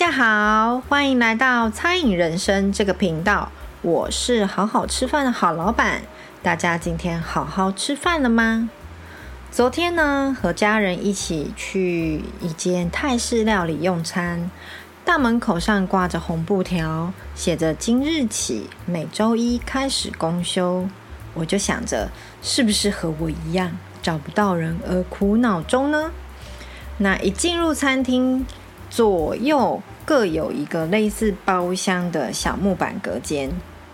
大家好，欢迎来到餐饮人生这个频道。我是好好吃饭的好老板。大家今天好好吃饭了吗？昨天呢，和家人一起去一间泰式料理用餐，大门口上挂着红布条，写着今日起每周一开始公休。我就想着，是不是和我一样找不到人而苦恼中呢？那一进入餐厅，左右各有一个类似包厢的小木板隔间，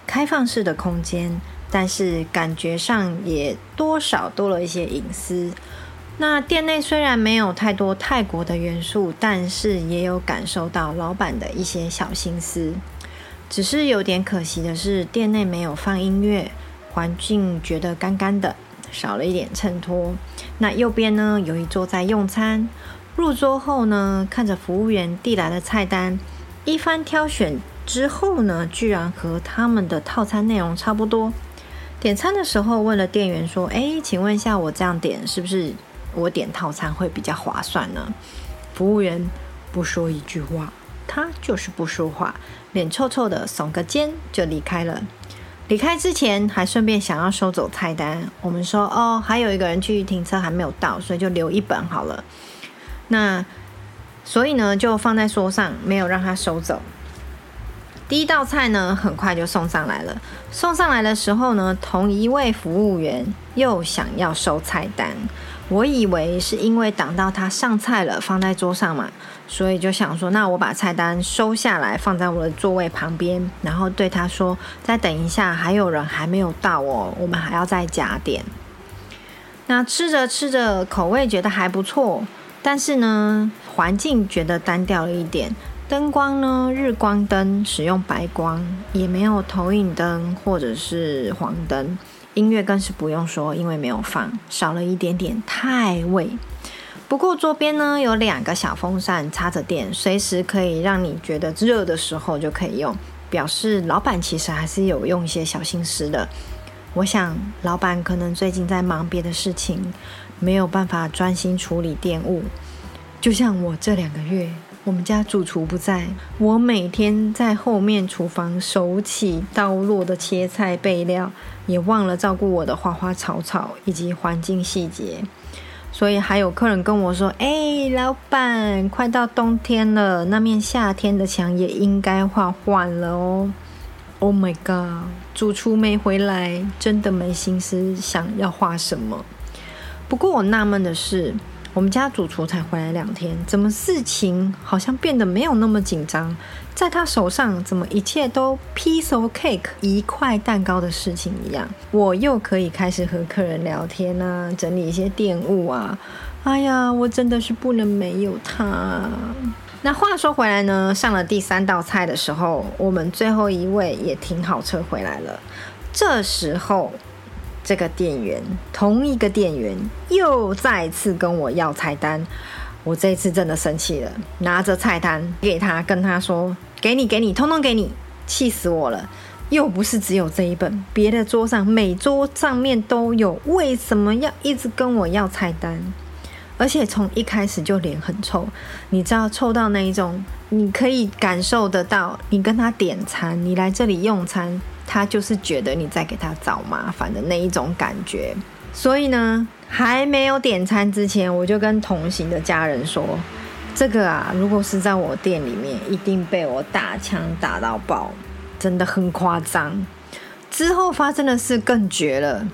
开放式的空间，但是感觉上也多少多了一些隐私。那店内虽然没有太多泰国的元素，但是也有感受到老板的一些小心思。只是有点可惜的是，店内没有放音乐，环境觉得干干的，少了一点衬托。那右边呢，有一桌在用餐。入桌后呢，看着服务员递来的菜单，一番挑选之后呢，居然和他们的套餐内容差不多。点餐的时候问了店员说：“哎，请问一下，我这样点是不是我点套餐会比较划算呢？”服务员不说一句话，他就是不说话，脸臭臭的，耸个肩就离开了。离开之前还顺便想要收走菜单，我们说：“哦，还有一个人去停车还没有到，所以就留一本好了。”那所以呢，就放在桌上，没有让他收走。第一道菜呢，很快就送上来了。送上来的时候呢，同一位服务员又想要收菜单。我以为是因为挡到他上菜了，放在桌上嘛，所以就想说，那我把菜单收下来，放在我的座位旁边，然后对他说：“再等一下，还有人还没有到哦，我们还要再加点。”那吃着吃着，口味觉得还不错。但是呢，环境觉得单调了一点。灯光呢，日光灯使用白光，也没有投影灯或者是黄灯。音乐更是不用说，因为没有放，少了一点点太味。不过桌边呢，有两个小风扇插着电，随时可以让你觉得热的时候就可以用，表示老板其实还是有用一些小心思的。我想，老板可能最近在忙别的事情。没有办法专心处理店务，就像我这两个月，我们家主厨不在，我每天在后面厨房手起刀落的切菜备料，也忘了照顾我的花花草草以及环境细节。所以还有客人跟我说：“哎，老板，快到冬天了，那面夏天的墙也应该画换了哦。”Oh my god，主厨没回来，真的没心思想要画什么。不过我纳闷的是，我们家主厨才回来两天，怎么事情好像变得没有那么紧张？在他手上，怎么一切都 piece of cake 一块蛋糕的事情一样？我又可以开始和客人聊天啊，整理一些店务啊。哎呀，我真的是不能没有他。那话说回来呢，上了第三道菜的时候，我们最后一位也停好车回来了。这时候。这个店员，同一个店员又再次跟我要菜单，我这次真的生气了，拿着菜单给他，跟他说：“给你，给你，通通给你！”气死我了！又不是只有这一本，别的桌上每桌上面都有，为什么要一直跟我要菜单？而且从一开始就脸很臭，你知道臭到那一种，你可以感受得到，你跟他点餐，你来这里用餐。他就是觉得你在给他找麻烦的那一种感觉，所以呢，还没有点餐之前，我就跟同行的家人说：“这个啊，如果是在我店里面，一定被我打枪打到爆，真的很夸张。”之后发生的事更绝了，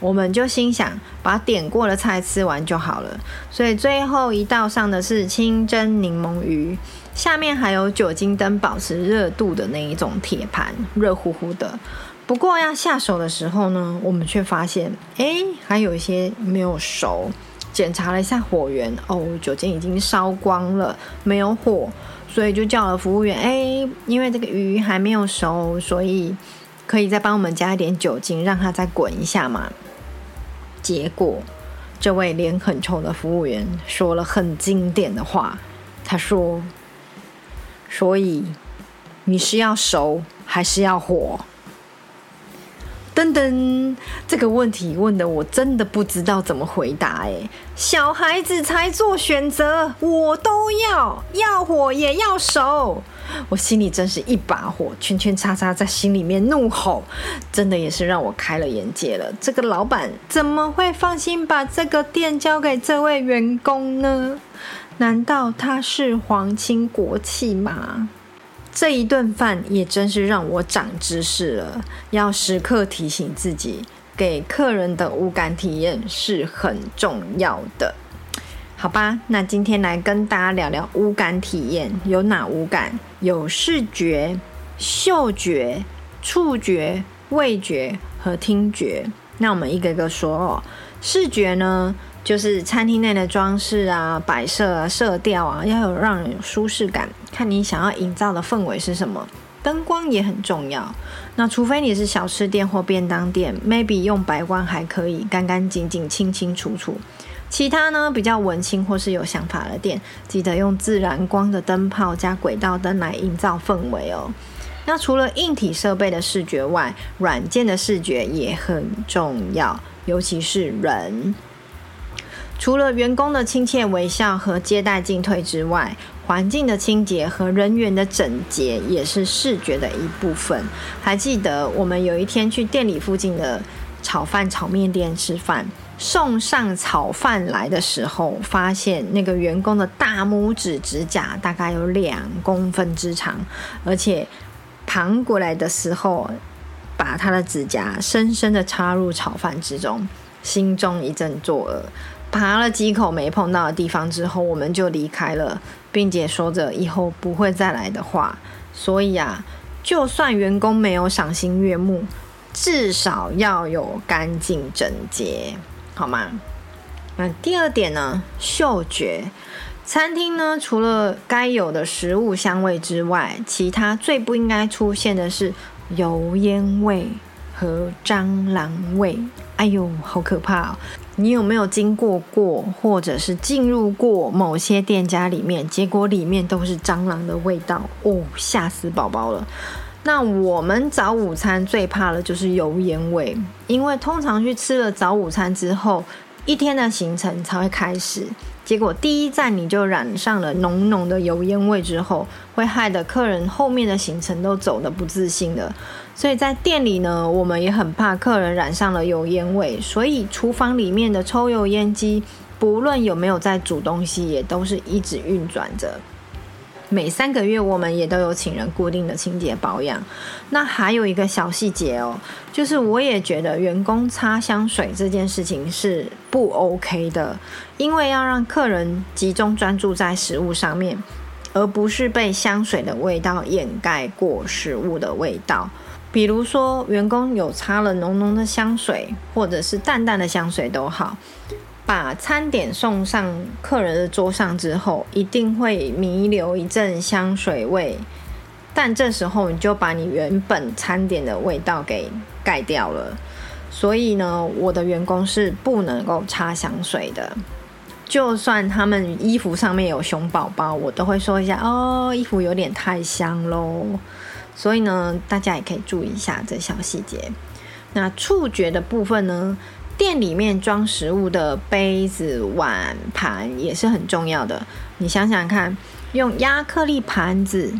我们就心想把点过的菜吃完就好了，所以最后一道上的是清蒸柠檬鱼。下面还有酒精灯保持热度的那一种铁盘，热乎乎的。不过要下手的时候呢，我们却发现，哎，还有一些没有熟。检查了一下火源，哦，酒精已经烧光了，没有火，所以就叫了服务员，哎，因为这个鱼还没有熟，所以可以再帮我们加一点酒精，让它再滚一下嘛。结果，这位脸很臭的服务员说了很经典的话，他说。所以你是要熟还是要火？噔噔，这个问题问得我真的不知道怎么回答哎。小孩子才做选择，我都要，要火也要熟。我心里真是一把火，圈圈叉叉在心里面怒吼，真的也是让我开了眼界了。这个老板怎么会放心把这个店交给这位员工呢？难道他是皇亲国戚吗？这一顿饭也真是让我长知识了，要时刻提醒自己，给客人的五感体验是很重要的。好吧，那今天来跟大家聊聊五感体验，有哪五感？有视觉、嗅觉、触觉、味觉和听觉。那我们一个个说哦。视觉呢，就是餐厅内的装饰啊、摆设啊、色调啊，要有让人有舒适感。看你想要营造的氛围是什么，灯光也很重要。那除非你是小吃店或便当店，maybe 用白光还可以，干干净净、清清楚楚。其他呢，比较文青或是有想法的店，记得用自然光的灯泡加轨道灯来营造氛围哦。那除了硬体设备的视觉外，软件的视觉也很重要。尤其是人，除了员工的亲切微笑和接待进退之外，环境的清洁和人员的整洁也是视觉的一部分。还记得我们有一天去店里附近的炒饭炒面店吃饭，送上炒饭来的时候，发现那个员工的大拇指指甲大概有两公分之长，而且盘过来的时候。把他的指甲深深的插入炒饭之中，心中一阵作呕。爬了几口没碰到的地方之后，我们就离开了，并且说着以后不会再来的话。所以啊，就算员工没有赏心悦目，至少要有干净整洁，好吗？那第二点呢？嗅觉。餐厅呢，除了该有的食物香味之外，其他最不应该出现的是。油烟味和蟑螂味，哎呦，好可怕哦！你有没有经过过，或者是进入过某些店家里面，结果里面都是蟑螂的味道哦，吓死宝宝了。那我们早午餐最怕的就是油烟味，因为通常去吃了早午餐之后，一天的行程才会开始。结果第一站你就染上了浓浓的油烟味之后，会害得客人后面的行程都走得不自信的。所以在店里呢，我们也很怕客人染上了油烟味，所以厨房里面的抽油烟机，不论有没有在煮东西，也都是一直运转着。每三个月，我们也都有请人固定的清洁保养。那还有一个小细节哦，就是我也觉得员工擦香水这件事情是不 OK 的，因为要让客人集中专注在食物上面，而不是被香水的味道掩盖过食物的味道。比如说，员工有擦了浓浓的香水，或者是淡淡的香水都好。把餐点送上客人的桌上之后，一定会弥留一阵香水味，但这时候你就把你原本餐点的味道给盖掉了。所以呢，我的员工是不能够擦香水的，就算他们衣服上面有熊宝宝，我都会说一下哦，衣服有点太香喽。所以呢，大家也可以注意一下这小细节。那触觉的部分呢？店里面装食物的杯子、碗盘也是很重要的。你想想看，用亚克力盘子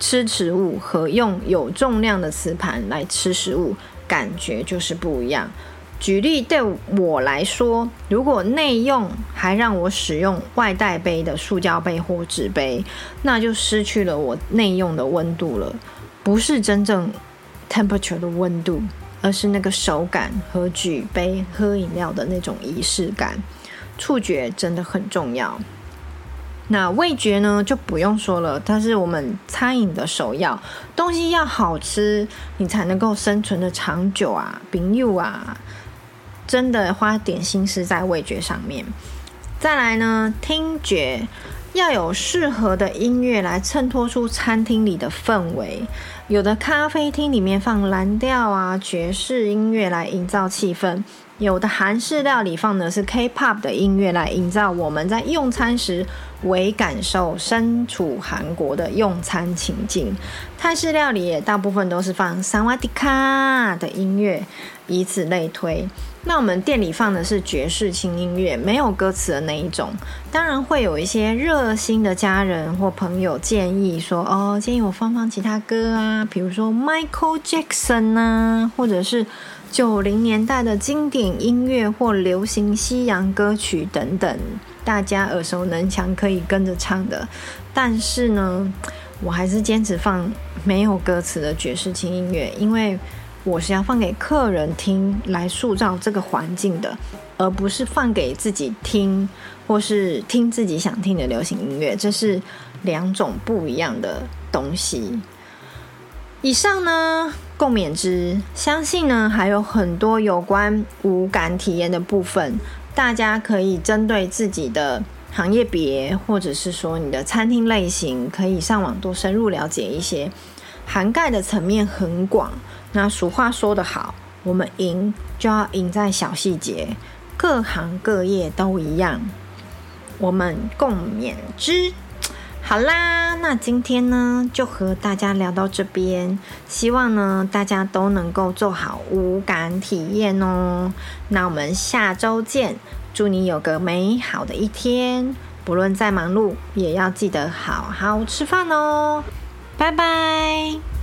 吃食物和用有重量的瓷盘来吃食物，感觉就是不一样。举例对我来说，如果内用还让我使用外带杯的塑胶杯或纸杯，那就失去了我内用的温度了，不是真正 temperature 的温度。而是那个手感和举杯喝饮料的那种仪式感，触觉真的很重要。那味觉呢，就不用说了，它是我们餐饮的首要。东西要好吃，你才能够生存的长久啊！朋友啊，真的花点心思在味觉上面。再来呢，听觉要有适合的音乐来衬托出餐厅里的氛围。有的咖啡厅里面放蓝调啊、爵士音乐来营造气氛。有的韩式料理放的是 K-pop 的音乐来营造我们在用餐时为感受身处韩国的用餐情境。泰式料理也大部分都是放萨瓦迪卡的音乐，以此类推。那我们店里放的是爵士轻音乐，没有歌词的那一种。当然会有一些热心的家人或朋友建议说：“哦，建议我放放其他歌啊，比如说 Michael Jackson 啊，或者是。”九零年代的经典音乐或流行西洋歌曲等等，大家耳熟能详，可以跟着唱的。但是呢，我还是坚持放没有歌词的爵士轻音乐，因为我是要放给客人听，来塑造这个环境的，而不是放给自己听，或是听自己想听的流行音乐，这是两种不一样的东西。以上呢，共勉之。相信呢，还有很多有关五感体验的部分，大家可以针对自己的行业别，或者是说你的餐厅类型，可以上网多深入了解一些，涵盖的层面很广。那俗话说得好，我们赢就要赢在小细节，各行各业都一样。我们共勉之。好啦，那今天呢，就和大家聊到这边，希望呢大家都能够做好五感体验哦。那我们下周见，祝你有个美好的一天，不论再忙碌，也要记得好好吃饭哦。拜拜。